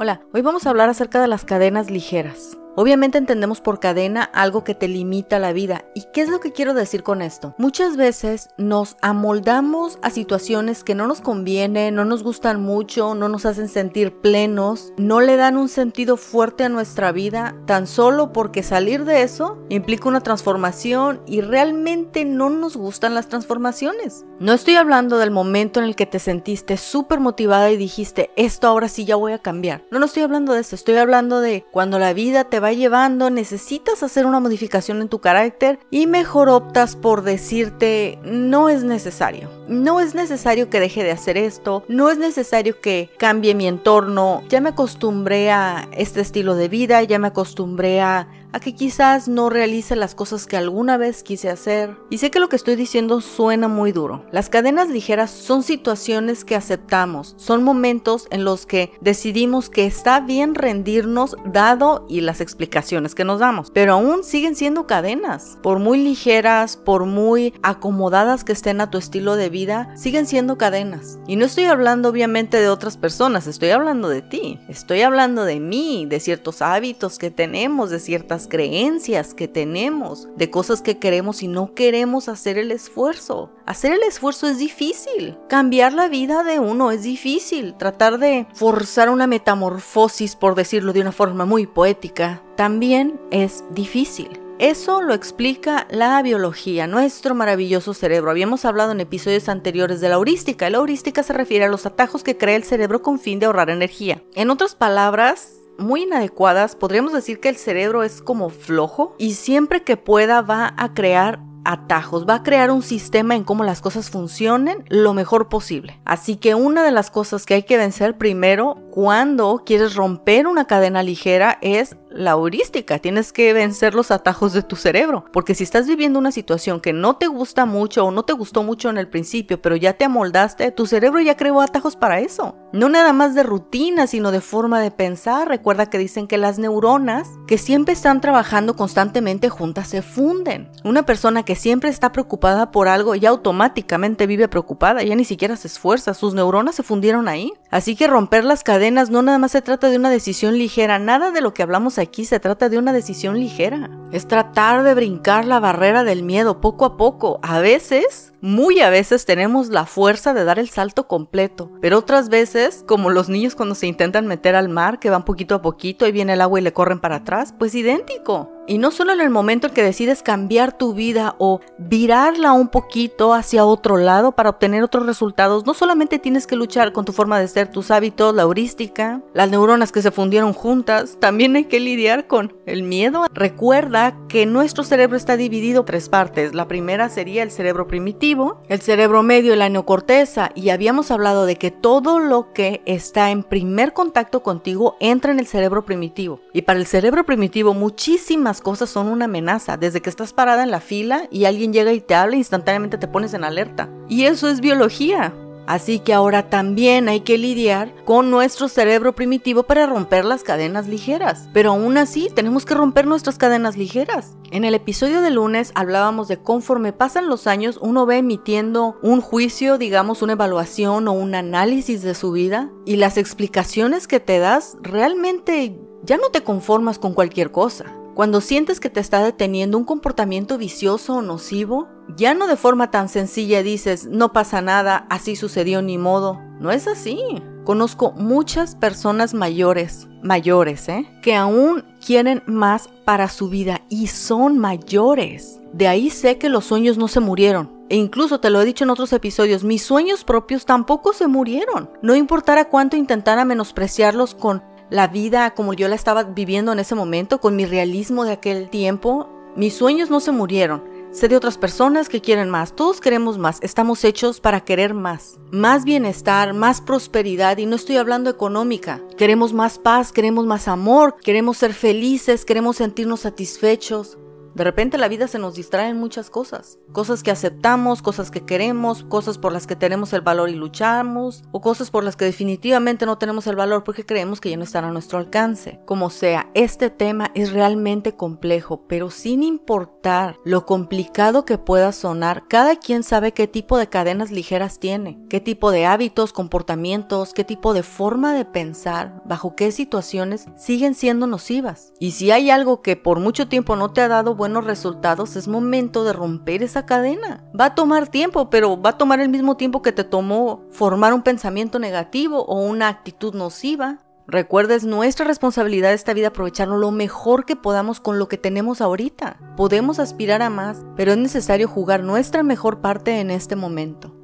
Hola, hoy vamos a hablar acerca de las cadenas ligeras. Obviamente entendemos por cadena algo que te limita la vida. ¿Y qué es lo que quiero decir con esto? Muchas veces nos amoldamos a situaciones que no nos convienen, no nos gustan mucho, no nos hacen sentir plenos, no le dan un sentido fuerte a nuestra vida, tan solo porque salir de eso implica una transformación y realmente no nos gustan las transformaciones. No estoy hablando del momento en el que te sentiste súper motivada y dijiste, esto ahora sí ya voy a cambiar. No, no estoy hablando de eso, estoy hablando de cuando la vida te va llevando, necesitas hacer una modificación en tu carácter y mejor optas por decirte no es necesario. No es necesario que deje de hacer esto, no es necesario que cambie mi entorno. Ya me acostumbré a este estilo de vida, ya me acostumbré a a que quizás no realice las cosas que alguna vez quise hacer. Y sé que lo que estoy diciendo suena muy duro. Las cadenas ligeras son situaciones que aceptamos, son momentos en los que decidimos que está bien rendirnos dado y las explicaciones que nos damos, pero aún siguen siendo cadenas. Por muy ligeras, por muy acomodadas que estén a tu estilo de vida, siguen siendo cadenas. Y no estoy hablando obviamente de otras personas, estoy hablando de ti, estoy hablando de mí, de ciertos hábitos que tenemos, de ciertas creencias que tenemos, de cosas que queremos y no queremos hacer el esfuerzo. Hacer el esfuerzo es difícil. Cambiar la vida de uno es difícil. Tratar de forzar una metamorfosis, por decirlo de una forma muy poética, también es difícil. Eso lo explica la biología, nuestro maravilloso cerebro. Habíamos hablado en episodios anteriores de la heurística. La heurística se refiere a los atajos que crea el cerebro con fin de ahorrar energía. En otras palabras, muy inadecuadas, podríamos decir que el cerebro es como flojo y siempre que pueda va a crear atajos, va a crear un sistema en cómo las cosas funcionen lo mejor posible. Así que una de las cosas que hay que vencer primero cuando quieres romper una cadena ligera es la heurística, tienes que vencer los atajos de tu cerebro, porque si estás viviendo una situación que no te gusta mucho o no te gustó mucho en el principio, pero ya te amoldaste, tu cerebro ya creó atajos para eso. No nada más de rutina, sino de forma de pensar. Recuerda que dicen que las neuronas, que siempre están trabajando constantemente juntas, se funden. Una persona que siempre está preocupada por algo ya automáticamente vive preocupada, ya ni siquiera se esfuerza, sus neuronas se fundieron ahí. Así que romper las cadenas no nada más se trata de una decisión ligera, nada de lo que hablamos aquí se trata de una decisión ligera. Es tratar de brincar la barrera del miedo poco a poco. A veces muy a veces tenemos la fuerza de dar el salto completo, pero otras veces, como los niños cuando se intentan meter al mar, que van poquito a poquito y viene el agua y le corren para atrás, pues idéntico. Y no solo en el momento en que decides cambiar tu vida o virarla un poquito hacia otro lado para obtener otros resultados, no solamente tienes que luchar con tu forma de ser, tus hábitos, la heurística, las neuronas que se fundieron juntas, también hay que lidiar con el miedo. Recuerda que nuestro cerebro está dividido en tres partes. La primera sería el cerebro primitivo, el cerebro medio y la neocorteza y habíamos hablado de que todo lo que está en primer contacto contigo entra en el cerebro primitivo. Y para el cerebro primitivo muchísimas cosas son una amenaza, desde que estás parada en la fila y alguien llega y te habla, instantáneamente te pones en alerta. Y eso es biología. Así que ahora también hay que lidiar con nuestro cerebro primitivo para romper las cadenas ligeras. Pero aún así tenemos que romper nuestras cadenas ligeras. En el episodio de lunes hablábamos de conforme pasan los años uno va emitiendo un juicio, digamos una evaluación o un análisis de su vida y las explicaciones que te das realmente ya no te conformas con cualquier cosa. Cuando sientes que te está deteniendo un comportamiento vicioso o nocivo, ya no de forma tan sencilla dices, no pasa nada, así sucedió ni modo. No es así. Conozco muchas personas mayores, mayores, ¿eh? Que aún quieren más para su vida y son mayores. De ahí sé que los sueños no se murieron. E incluso te lo he dicho en otros episodios, mis sueños propios tampoco se murieron. No importara cuánto intentara menospreciarlos con la vida como yo la estaba viviendo en ese momento, con mi realismo de aquel tiempo, mis sueños no se murieron Sé de otras personas que quieren más. Todos queremos más. Estamos hechos para querer más. Más bienestar, más prosperidad. Y no estoy hablando económica. Queremos más paz, queremos más amor, queremos ser felices, queremos sentirnos satisfechos. De repente la vida se nos distrae en muchas cosas. Cosas que aceptamos, cosas que queremos, cosas por las que tenemos el valor y luchamos, o cosas por las que definitivamente no tenemos el valor porque creemos que ya no están a nuestro alcance. Como sea, este tema es realmente complejo, pero sin importar lo complicado que pueda sonar, cada quien sabe qué tipo de cadenas ligeras tiene, qué tipo de hábitos, comportamientos, qué tipo de forma de pensar, bajo qué situaciones siguen siendo nocivas. Y si hay algo que por mucho tiempo no te ha dado buenos resultados, es momento de romper esa cadena. Va a tomar tiempo, pero va a tomar el mismo tiempo que te tomó formar un pensamiento negativo o una actitud nociva. Recuerda, es nuestra responsabilidad esta vida aprovecharlo lo mejor que podamos con lo que tenemos ahorita. Podemos aspirar a más, pero es necesario jugar nuestra mejor parte en este momento.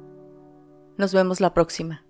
Nos vemos la próxima.